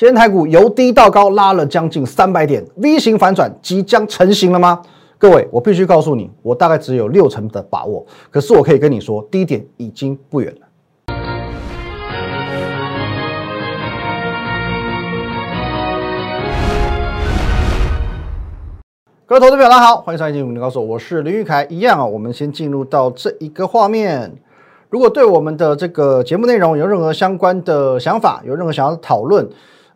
今天台股由低到高拉了将近三百点，V 型反转即将成型了吗？各位，我必须告诉你，我大概只有六成的把握，可是我可以跟你说，低点已经不远了。各位投资朋友，大家好，欢迎收看《金融告诉我》，我是林玉凯。一样啊，我们先进入到这一个画面。如果对我们的这个节目内容有任何相关的想法，有任何想要讨论，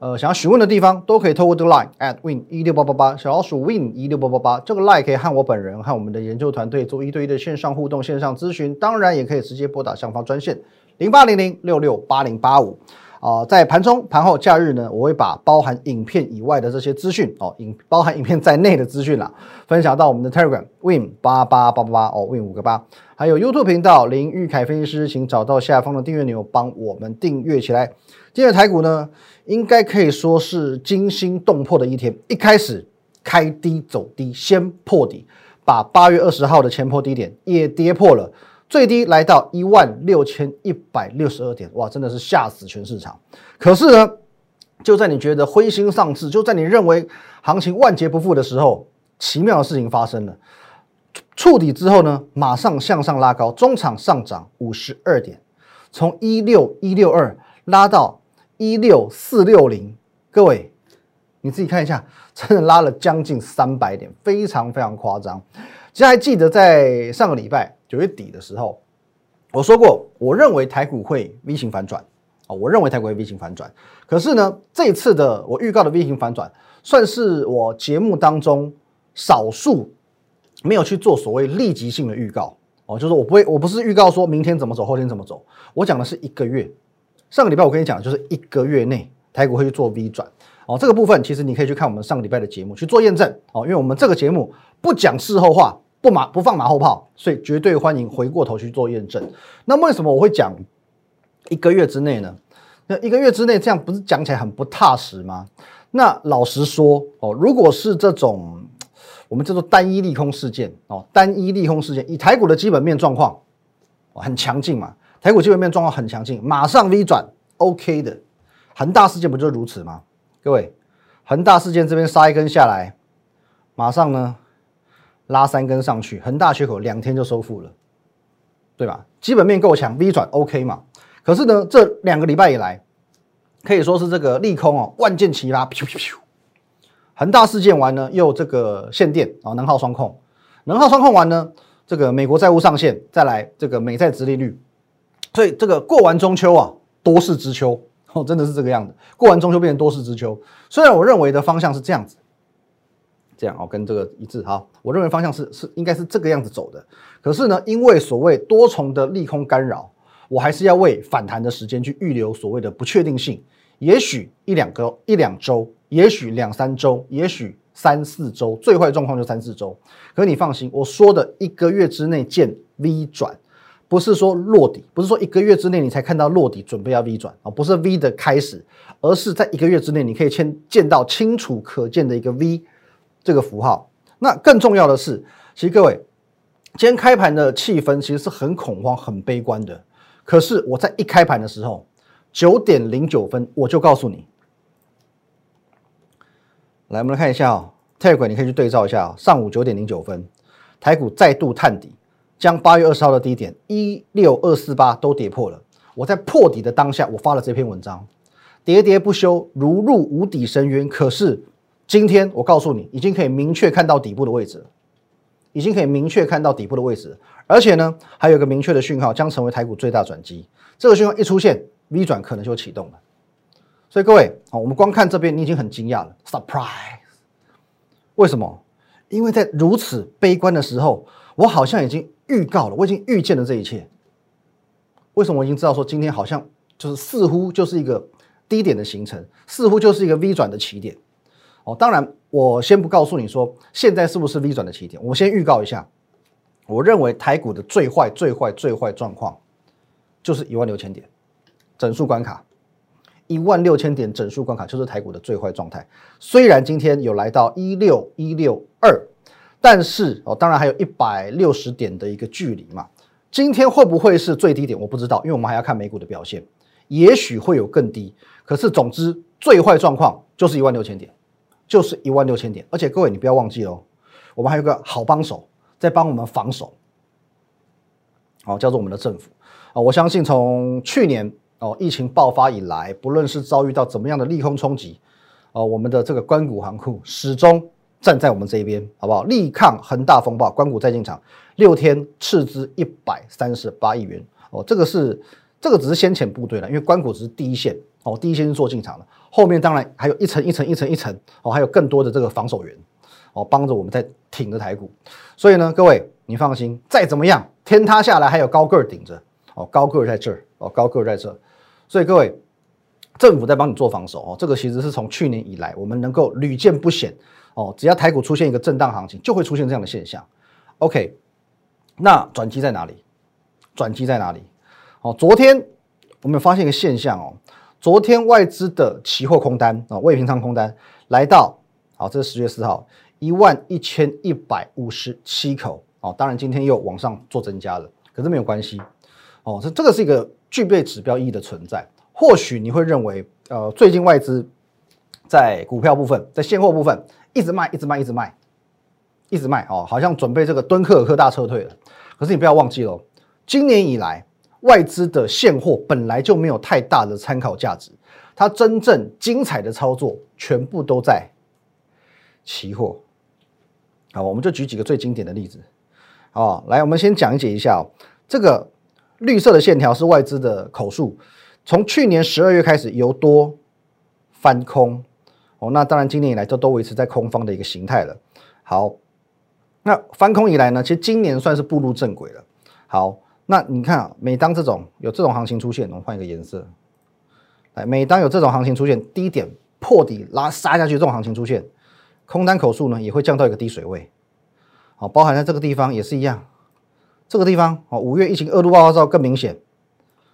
呃，想要询问的地方，都可以透过这个 line at win 一六八八八，小老鼠 win 一六八八八，这个 line 可以和我本人和我们的研究团队做一对一的线上互动、线上咨询，当然也可以直接拨打上方专线零八零零六六八零八五。啊，在盘中、盘后、假日呢，我会把包含影片以外的这些资讯哦，影包含影片在内的资讯啦，分享到我们的 Telegram Win 八八八八八哦，Win 五个八，还有 YouTube 频道林玉凯分析师，请找到下方的订阅钮，帮我们订阅起来。今天的台股呢，应该可以说是惊心动魄的一天，一开始开低走低，先破底，把八月二十号的前破低点也跌破了。最低来到一万六千一百六十二点，哇，真的是吓死全市场。可是呢，就在你觉得灰心丧志，就在你认为行情万劫不复的时候，奇妙的事情发生了。触底之后呢，马上向上拉高，中场上涨五十二点，从一六一六二拉到一六四六零。各位，你自己看一下，真的拉了将近三百点，非常非常夸张。其实还记得在上个礼拜。九月底的时候，我说过，我认为台股会 V 型反转啊，我认为台股会 V 型反转。可是呢，这次的我预告的 V 型反转，算是我节目当中少数没有去做所谓立即性的预告哦，就是我不会，我不是预告说明天怎么走，后天怎么走，我讲的是一个月。上个礼拜我跟你讲，就是一个月内台股会去做 V 转哦，这个部分其实你可以去看我们上个礼拜的节目去做验证哦，因为我们这个节目不讲事后话。不马不放马后炮，所以绝对欢迎回过头去做验证。那为什么我会讲一个月之内呢？那一个月之内这样不是讲起来很不踏实吗？那老实说哦，如果是这种我们叫做单一利空事件哦，单一利空事件，以台股的基本面状况很强劲嘛，台股基本面状况很强劲，马上 V 转 OK 的。恒大事件不就如此吗？各位，恒大事件这边杀一根下来，马上呢？拉三根上去，恒大缺口两天就收复了，对吧？基本面够强，V 转 OK 嘛？可是呢，这两个礼拜以来，可以说是这个利空哦，万箭齐发，咻咻咻！恒大事件完呢，又这个限电啊，能耗双控，能耗双控完呢，这个美国债务上限，再来这个美债殖利率，所以这个过完中秋啊，多事之秋哦，真的是这个样子。过完中秋变成多事之秋，虽然我认为的方向是这样子。这样哦，跟这个一致哈。我认为方向是是应该是这个样子走的。可是呢，因为所谓多重的利空干扰，我还是要为反弹的时间去预留所谓的不确定性。也许一两个一两周，也许两三周，也许三四周，最坏状况就三四周。可是你放心，我说的一个月之内见 V 转，不是说落底，不是说一个月之内你才看到落底，准备要 V 转啊，不是 V 的开始，而是在一个月之内你可以见见到清楚可见的一个 V。这个符号，那更重要的是，其实各位，今天开盘的气氛其实是很恐慌、很悲观的。可是我在一开盘的时候，九点零九分，我就告诉你，来，我们来看一下哦，泰股你可以去对照一下，上午九点零九分，台股再度探底，将八月二十号的低点一六二四八都跌破了。我在破底的当下，我发了这篇文章，喋喋不休，如入无底深渊。可是。今天我告诉你，已经可以明确看到底部的位置，已经可以明确看到底部的位置，而且呢，还有个明确的讯号，将成为台股最大转机。这个讯号一出现，V 转可能就启动了。所以各位，好，我们光看这边，你已经很惊讶了，surprise。为什么？因为在如此悲观的时候，我好像已经预告了，我已经预见了这一切。为什么我已经知道说今天好像就是似乎就是一个低点的形成，似乎就是一个 V 转的起点。哦，当然，我先不告诉你说现在是不是 V 转的起点，我先预告一下，我认为台股的最坏、最坏、最坏状况就是一万六千点整数关卡，一万六千点整数关卡就是台股的最坏状态。虽然今天有来到一六一六二，但是哦，当然还有一百六十点的一个距离嘛。今天会不会是最低点？我不知道，因为我们还要看美股的表现，也许会有更低。可是总之最坏状况就是一万六千点，就是一万六千点。而且各位你不要忘记哦，我们还有个好帮手在帮我们防守，哦，叫做我们的政府啊。我相信从去年哦疫情爆发以来，不论是遭遇到怎么样的利空冲击，哦，我们的这个关谷行库始终站在我们这一边，好不好？力抗恒大风暴，关谷再进场，六天斥资一百三十八亿元哦，这个是。这个只是先遣部队了，因为关谷只是第一线哦，第一线是做进场的，后面当然还有一层一层一层一层哦，还有更多的这个防守员哦，帮着我们在挺着台股。所以呢，各位你放心，再怎么样天塌下来还有高个儿顶着哦，高个儿在这儿哦，高个儿在这儿，所以各位政府在帮你做防守哦，这个其实是从去年以来我们能够屡见不鲜哦，只要台股出现一个震荡行情，就会出现这样的现象。OK，那转机在哪里？转机在哪里？哦，昨天我们发现一个现象哦，昨天外资的期货空单啊，未平仓空单来到，好，这是十月四号一万一千一百五十七口哦，当然今天又往上做增加了，可是没有关系哦，这这个是一个具备指标意义的存在。或许你会认为，呃，最近外资在股票部分，在现货部分一直卖，一直卖，一直卖，一直卖哦，好像准备这个敦刻尔克大撤退了。可是你不要忘记了，今年以来。外资的现货本来就没有太大的参考价值，它真正精彩的操作全部都在期货。好，我们就举几个最经典的例子。哦，来，我们先讲解一下哦。这个绿色的线条是外资的口数，从去年十二月开始由多翻空。哦，那当然今年以来都都维持在空方的一个形态了。好，那翻空以来呢，其实今年算是步入正轨了。好。那你看啊，每当这种有这种行情出现，我们换一个颜色。来，每当有这种行情出现，低点破底拉杀下去，这种行情出现，空单口数呢也会降到一个低水位。好，包含在这个地方也是一样。这个地方哦，五月疫情二度爆发之后更明显，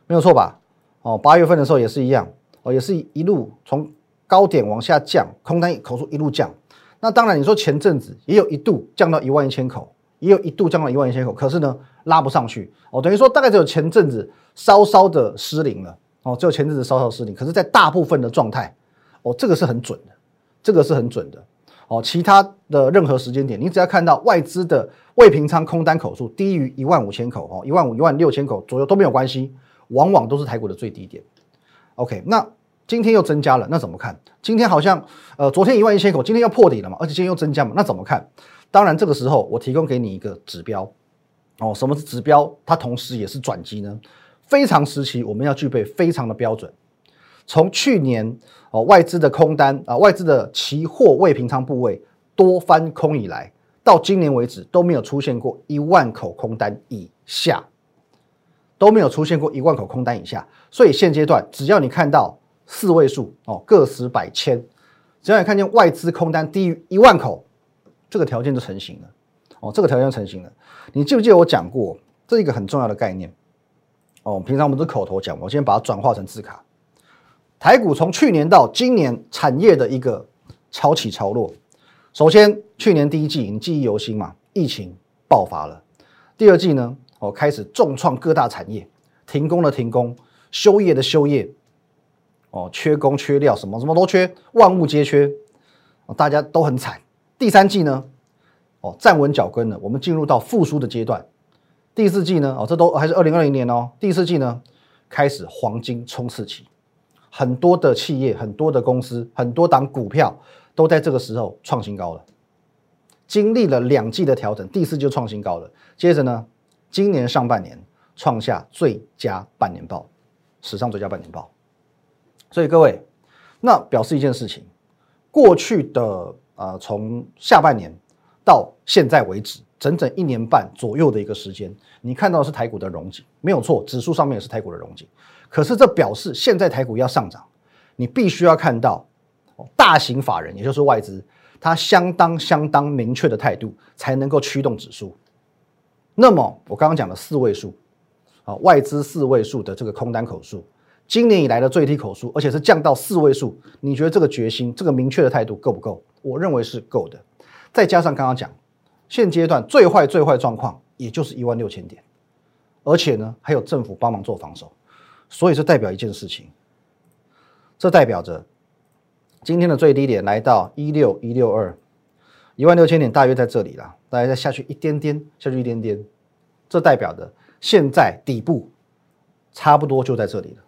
没有错吧？哦，八月份的时候也是一样，哦，也是一路从高点往下降，空单口数一路降。那当然，你说前阵子也有一度降到一万一千口。也有一度降到一万一千口，可是呢拉不上去哦，等于说大概只有前阵子稍稍的失灵了哦，只有前阵子稍稍失灵，可是，在大部分的状态哦，这个是很准的，这个是很准的哦。其他的任何时间点，你只要看到外资的未平仓空单口数低于一万五千口哦，一万五、一万六千口左右都没有关系，往往都是台股的最低点。OK，那今天又增加了，那怎么看？今天好像呃，昨天一万一千口，今天要破底了嘛，而且今天又增加嘛，那怎么看？当然，这个时候我提供给你一个指标哦，什么是指标？它同时也是转机呢。非常时期，我们要具备非常的标准。从去年哦，外资的空单啊，外资的期货未平仓部位多翻空以来，到今年为止都没有出现过一万口空单以下，都没有出现过一万口空单以下。所以现阶段，只要你看到四位数哦，个十百千，只要你看见外资空单低于一万口。这个条件就成型了，哦，这个条件成型了。你记不记得我讲过这一个很重要的概念？哦，平常我们都口头讲，我今天把它转化成字卡。台股从去年到今年产业的一个潮起潮落。首先，去年第一季你记忆犹新嘛？疫情爆发了。第二季呢，哦，开始重创各大产业，停工的停工，休业的休业，哦，缺工缺料，什么什么都缺，万物皆缺，大家都很惨。第三季呢，哦，站稳脚跟了，我们进入到复苏的阶段。第四季呢，哦，这都还是二零二零年哦。第四季呢，开始黄金冲刺期，很多的企业、很多的公司、很多档股票都在这个时候创新高了。经历了两季的调整，第四就创新高了。接着呢，今年上半年创下最佳半年报，史上最佳半年报。所以各位，那表示一件事情，过去的。呃，从下半年到现在为止，整整一年半左右的一个时间，你看到的是台股的荣景，没有错，指数上面也是台股的荣景。可是这表示现在台股要上涨，你必须要看到大型法人，也就是外资，它相当相当明确的态度，才能够驱动指数。那么我刚刚讲的四位数啊，外资四位数的这个空单口数。今年以来的最低口数，而且是降到四位数，你觉得这个决心、这个明确的态度够不够？我认为是够的。再加上刚刚讲，现阶段最坏最坏状况也就是一万六千点，而且呢还有政府帮忙做防守，所以这代表一件事情：这代表着今天的最低点来到一六一六二，一万六千点大约在这里了，大概再下去一点点，下去一点点，这代表的现在底部差不多就在这里了。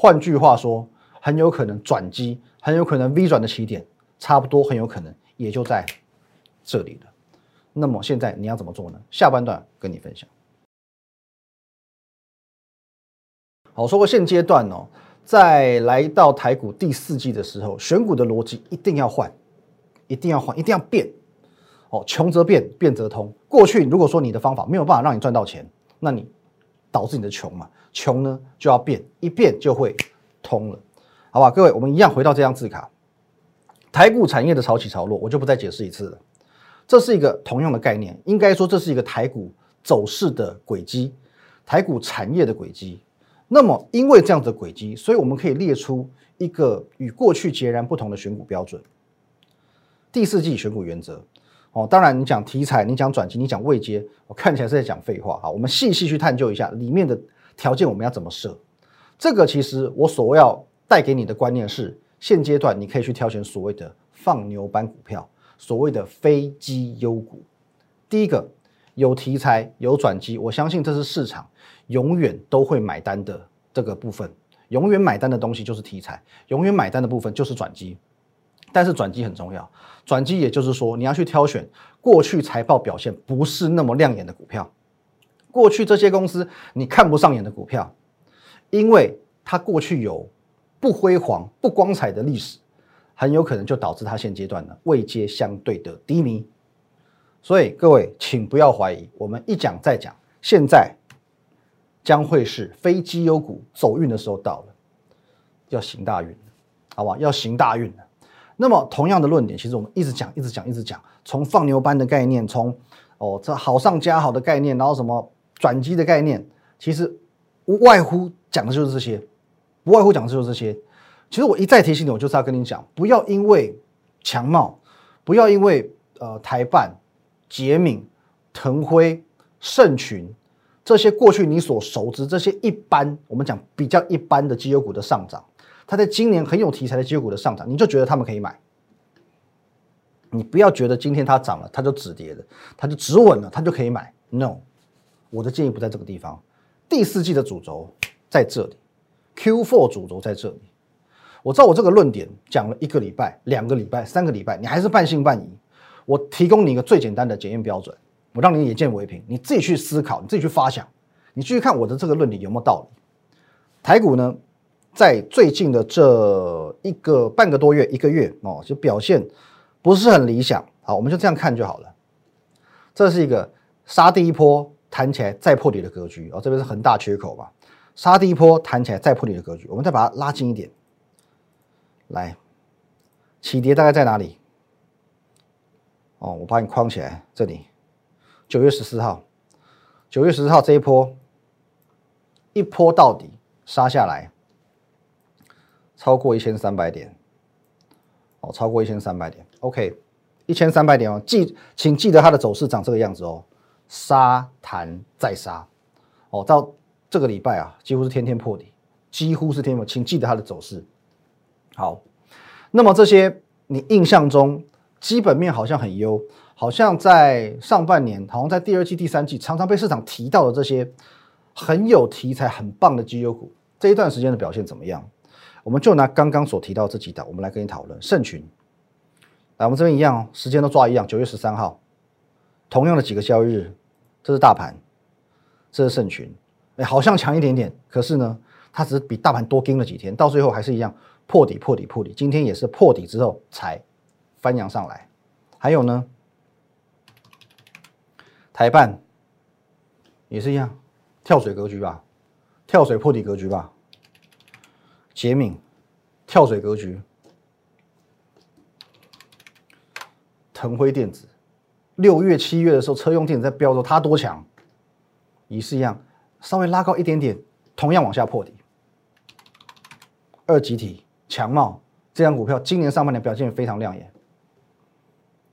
换句话说，很有可能转机，很有可能 V 转的起点，差不多很有可能也就在这里了。那么现在你要怎么做呢？下半段跟你分享。好，说过现阶段哦，在来到台股第四季的时候，选股的逻辑一定要换，一定要换，一定要变。哦，穷则变，变则通。过去如果说你的方法没有办法让你赚到钱，那你导致你的穷嘛，穷呢就要变，一变就会通了，好吧？各位，我们一样回到这张字卡，台股产业的潮起潮落，我就不再解释一次了。这是一个同样的概念，应该说这是一个台股走势的轨迹，台股产业的轨迹。那么，因为这样的轨迹，所以我们可以列出一个与过去截然不同的选股标准。第四季选股原则哦，当然你讲题材，你讲转机，你讲未接，我看起来是在讲废话啊。我们细细去探究一下里面的条件，我们要怎么设？这个其实我所要带给你的观念是，现阶段你可以去挑选所谓的放牛班股票。所谓的非绩优股，第一个有题材有转机，我相信这是市场永远都会买单的这个部分。永远买单的东西就是题材，永远买单的部分就是转机。但是转机很重要，转机也就是说你要去挑选过去财报表现不是那么亮眼的股票，过去这些公司你看不上眼的股票，因为它过去有不辉煌、不光彩的历史。很有可能就导致它现阶段呢位阶相对的低迷，所以各位请不要怀疑，我们一讲再讲，现在将会是非绩优股走运的时候到了，要行大运，好不好？要行大运了。那么同样的论点，其实我们一直讲，一直讲，一直讲，从放牛班的概念，从哦这好上加好的概念，然后什么转机的概念，其实无外乎讲的就是这些，不外乎讲的就是这些。其实我一再提醒你，我就是要跟你讲，不要因为强茂，不要因为呃台办、捷敏、腾辉、盛群这些过去你所熟知这些一般，我们讲比较一般的绩优股的上涨，它在今年很有题材的绩优股的上涨，你就觉得他们可以买。你不要觉得今天它涨了，它就止跌了，它就止稳了，它就可以买。No，我的建议不在这个地方。第四季的主轴在这里，Q4 主轴在这里。我知道我这个论点讲了一个礼拜、两个礼拜、三个礼拜，你还是半信半疑。我提供你一个最简单的检验标准，我让你眼见为凭，你自己去思考，你自己去发想，你继续看我的这个论点有没有道理。台股呢，在最近的这一个半个多月、一个月哦，就表现不是很理想。好，我们就这样看就好了。这是一个杀第一波弹起来再破底的格局哦，这边是恒大缺口吧？杀第一波弹起来再破底的格局，我们再把它拉近一点。来，起跌大概在哪里？哦，我把你框起来，这里，九月十四号，九月十四号这一波，一波到底杀下来，超过一千三百点，哦，超过一千三百点，OK，一千三百点哦，记，请记得它的走势长这个样子哦，杀弹再杀，哦，到这个礼拜啊，几乎是天天破底，几乎是天天，请记得它的走势。好，那么这些你印象中基本面好像很优，好像在上半年，好像在第二季、第三季常常被市场提到的这些很有题材、很棒的绩优股，这一段时间的表现怎么样？我们就拿刚刚所提到这几档，我们来跟你讨论。盛群，来，我们这边一样哦，时间都抓一样，九月十三号，同样的几个交易日，这是大盘，这是盛群，哎，好像强一点点，可是呢，它只是比大盘多跟了几天，到最后还是一样。破底，破底，破底。今天也是破底之后才翻扬上来。还有呢，台办也是一样，跳水格局吧，跳水破底格局吧。捷敏跳水格局，腾辉电子六月、七月的时候，车用电子在飙的时候，它多强，也是一样，稍微拉高一点点，同样往下破底。二级体。强茂这张股票今年上半年表现非常亮眼，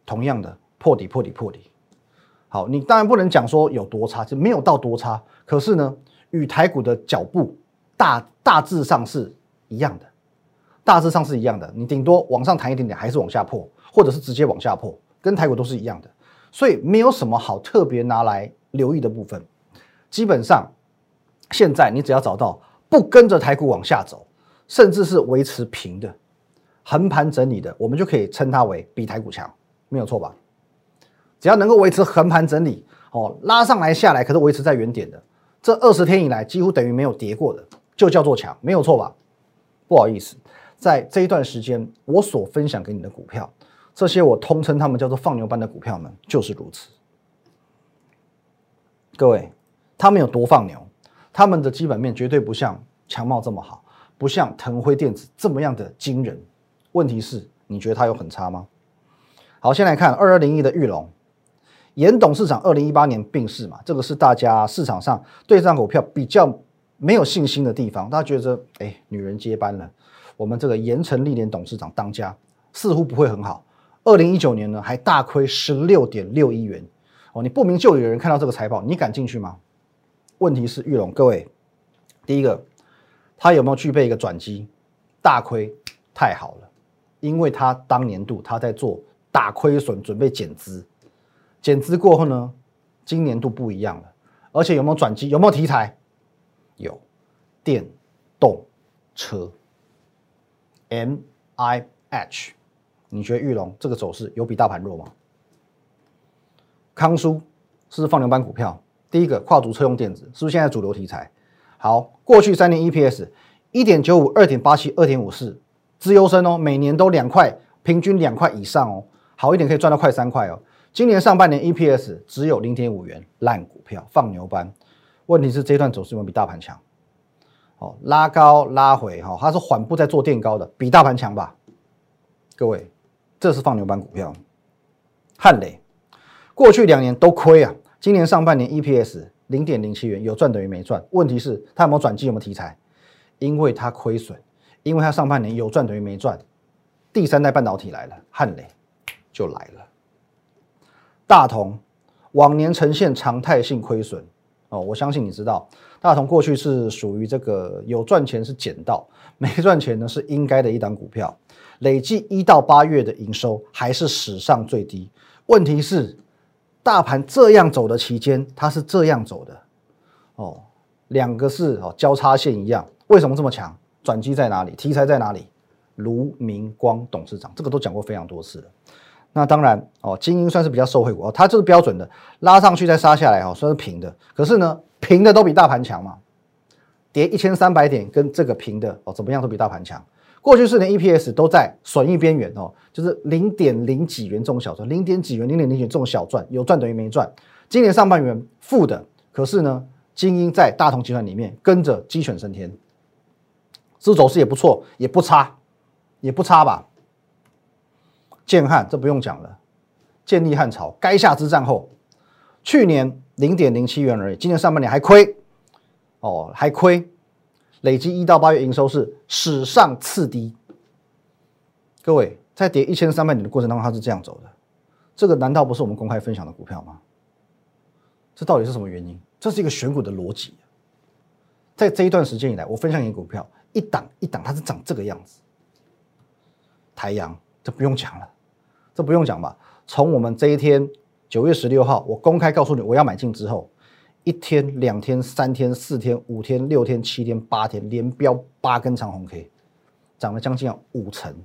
同样的破底破底破底。好，你当然不能讲说有多差，就没有到多差。可是呢，与台股的脚步大大致上是一样的。大致上是一样的，你顶多往上弹一点点，还是往下破，或者是直接往下破，跟台股都是一样的，所以没有什么好特别拿来留意的部分。基本上，现在你只要找到不跟着台股往下走，甚至是维持平的横盘整理的，我们就可以称它为比台股强，没有错吧？只要能够维持横盘整理，哦，拉上来下来，可是维持在原点的，这二十天以来几乎等于没有跌过的，就叫做强，没有错吧？不好意思，在这一段时间，我所分享给你的股票，这些我通称他们叫做放牛班的股票们，就是如此。各位，他们有多放牛？他们的基本面绝对不像强茂这么好，不像腾辉电子这么样的惊人。问题是，你觉得它有很差吗？好，先来看二二零一的玉龙，严董事长二零一八年病逝嘛，这个是大家市场上对这张股票比较。没有信心的地方，大家觉得，哎，女人接班了，我们这个盐城历年董事长当家，似乎不会很好。二零一九年呢，还大亏十六点六亿元哦。你不明就里的人看到这个财报，你敢进去吗？问题是玉龙，各位，第一个，他有没有具备一个转机？大亏太好了，因为他当年度他在做大亏损，准备减资，减资过后呢，今年度不一样了，而且有没有转机？有没有题材？有电动车，M I H，你觉得玉龙这个走势有比大盘弱吗？康舒是放牛班股票，第一个跨足车用电子，是不是现在主流题材？好，过去三年 E P S 一点九五、二点八七、二点五四，资优生哦，每年都两块，平均两块以上哦，好一点可以赚到快三块哦。今年上半年 E P S 只有零点五元，烂股票，放牛班。问题是这一段走势有没有比大盘强？哦，拉高拉回哈，它是缓步在做垫高的，比大盘强吧？各位，这是放牛班股票。汉雷过去两年都亏啊，今年上半年 EPS 零点零七元，有赚等于没赚。问题是它有没有转机，有没有题材？因为它亏损，因为它上半年有赚等于没赚。第三代半导体来了，汉雷就来了。大同往年呈现常态性亏损。哦，我相信你知道，大同过去是属于这个有赚钱是捡到，没赚钱呢是应该的一档股票。累计一到八月的营收还是史上最低。问题是，大盘这样走的期间，它是这样走的。哦，两个是哦交叉线一样，为什么这么强？转机在哪里？题材在哪里？卢明光董事长，这个都讲过非常多次了。那当然哦，精英算是比较受惠股哦，它就是标准的拉上去再杀下来哦，算是平的。可是呢，平的都比大盘强嘛，跌一千三百点跟这个平的哦，怎么样都比大盘强。过去四年 EPS 都在损益边缘哦，就是零点零几元这种小赚，零点几元、零点零几这种小赚，有赚等于没赚。今年上半年负的，可是呢，精英在大同集团里面跟着鸡犬升天，这走势也不错，也不差，也不差吧。建汉这不用讲了，建立汉朝垓下之战后，去年零点零七元而已，今年上半年还亏，哦还亏，累计一到八月营收是史上次低。各位在跌一千三百点的过程当中，它是这样走的，这个难道不是我们公开分享的股票吗？这到底是什么原因？这是一个选股的逻辑。在这一段时间以来，我分享一个股票，一档一档它是长这个样子，台阳这不用讲了。这不用讲吧？从我们这一天九月十六号，我公开告诉你我要买进之后，一天、两天、三天、四天、五天、六天、七天、八天，连标八根长红 K，涨了将近五成。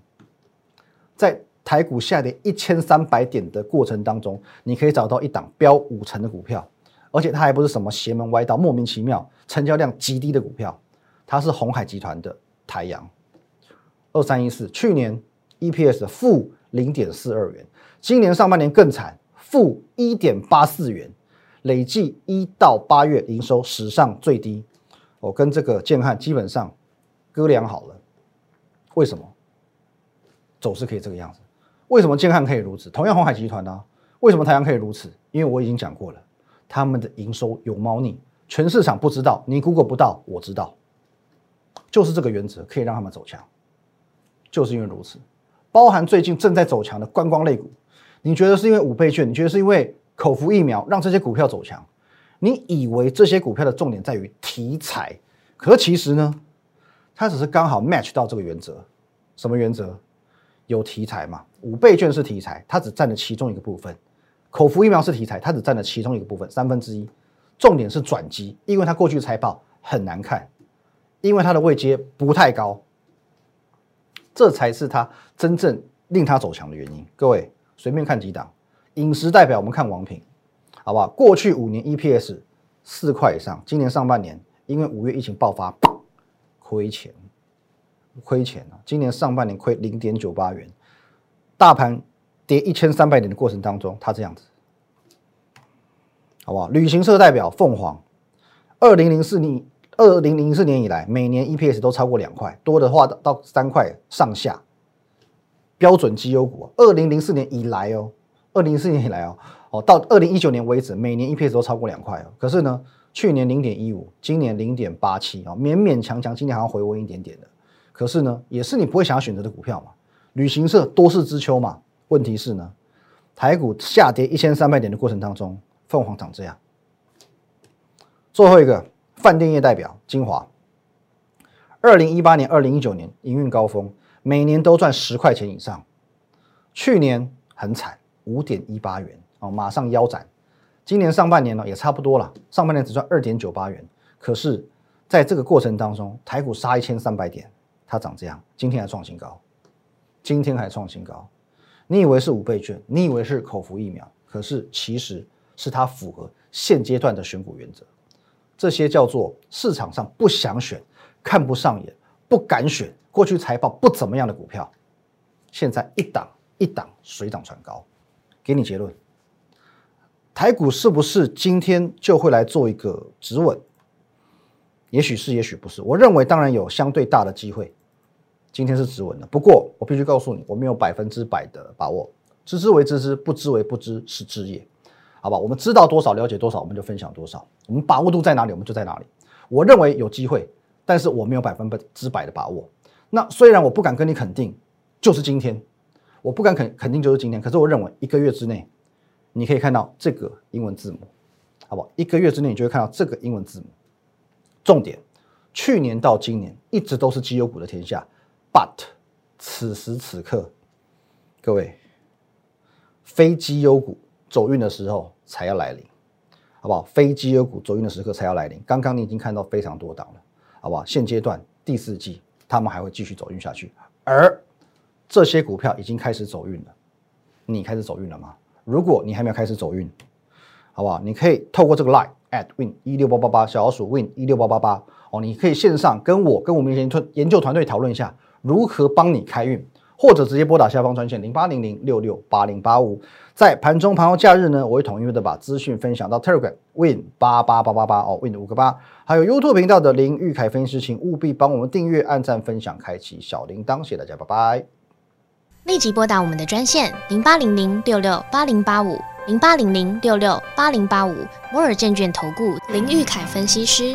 在台股下跌一千三百点的过程当中，你可以找到一档标五成的股票，而且它还不是什么邪门歪道、莫名其妙、成交量极低的股票，它是红海集团的台阳二三一四，去年 EPS 负。零点四二元，今年上半年更惨，负一点八四元，累计一到八月营收史上最低。我跟这个建汉基本上割粮好了。为什么走势可以这个样子？为什么建汉可以如此？同样红海集团呢？为什么太阳可以如此？因为我已经讲过了，他们的营收有猫腻，全市场不知道，你 Google 不到，我知道，就是这个原则可以让他们走强，就是因为如此。包含最近正在走强的观光类股，你觉得是因为五倍券？你觉得是因为口服疫苗让这些股票走强？你以为这些股票的重点在于题材？可其实呢，它只是刚好 match 到这个原则，什么原则？有题材嘛？五倍券是题材，它只占了其中一个部分；口服疫苗是题材，它只占了其中一个部分，三分之一。重点是转机，因为它过去财报很难看，因为它的位阶不太高，这才是它真正令它走强的原因。各位随便看几档，饮食代表我们看王品，好不好？过去五年 EPS 四块以上，今年上半年因为五月疫情爆发，亏钱。亏钱了，今年上半年亏零点九八元，大盘跌一千三百点的过程当中，它这样子，好不好？旅行社代表凤凰，二零零四年二零零四年以来，每年 EPS 都超过两块，多的话到三块上下，标准绩优股。二零零四年以来哦，二零零四年以来哦，哦到二零一九年为止，每年 EPS 都超过两块哦。可是呢，去年零点一五，今年零点八七啊，勉勉强强，今年好像回温一点点的。可是呢，也是你不会想要选择的股票嘛？旅行社多事之秋嘛。问题是呢，台股下跌一千三百点的过程当中，凤凰长这样。最后一个饭店业代表金华，二零一八年、二零一九年营运高峰，每年都赚十块钱以上。去年很惨，五点一八元哦，马上腰斩。今年上半年呢，也差不多了，上半年只赚二点九八元。可是，在这个过程当中，台股杀一千三百点。它长这样，今天还创新高，今天还创新高。你以为是五倍券，你以为是口服疫苗，可是其实是它符合现阶段的选股原则。这些叫做市场上不想选、看不上眼、不敢选、过去财报不怎么样的股票，现在一档一档水涨船高。给你结论，台股是不是今天就会来做一个止稳？也许是，也许不是。我认为当然有相对大的机会。今天是止稳的，不过我必须告诉你，我没有百分之百的把握。知之为知之，不知为不知，是知也。好吧，我们知道多少，了解多少，我们就分享多少。我们把握度在哪里，我们就在哪里。我认为有机会，但是我没有百分之百的把握。那虽然我不敢跟你肯定，就是今天，我不敢肯肯定就是今天。可是我认为一个月之内，你可以看到这个英文字母，好不好？一个月之内，你就会看到这个英文字母。重点，去年到今年一直都是绩优股的天下。But，此时此刻，各位，非绩优股走运的时候才要来临，好不好？非绩优股走运的时刻才要来临。刚刚你已经看到非常多档了，好不好？现阶段第四季，他们还会继续走运下去，而这些股票已经开始走运了。你开始走运了吗？如果你还没有开始走运，好不好？你可以透过这个 line at win 一六八八八小老鼠 win 一六八八八哦，你可以线上跟我跟我们研究研究团队讨论一下。如何帮你开运，或者直接拨打下方专线零八零零六六八零八五。在盘中、盘后、假日呢，我会统一的把资讯分享到 Telegram Win 八八八八八哦，Win 五个八，还有 YouTube 频道的林玉凯分析师，请务必帮我们订阅、按赞、分享、开启小铃铛，谢谢大家，拜拜。立即拨打我们的专线零八零零六六八零八五零八零零六六八零八五摩尔证券投顾林玉凯分析师。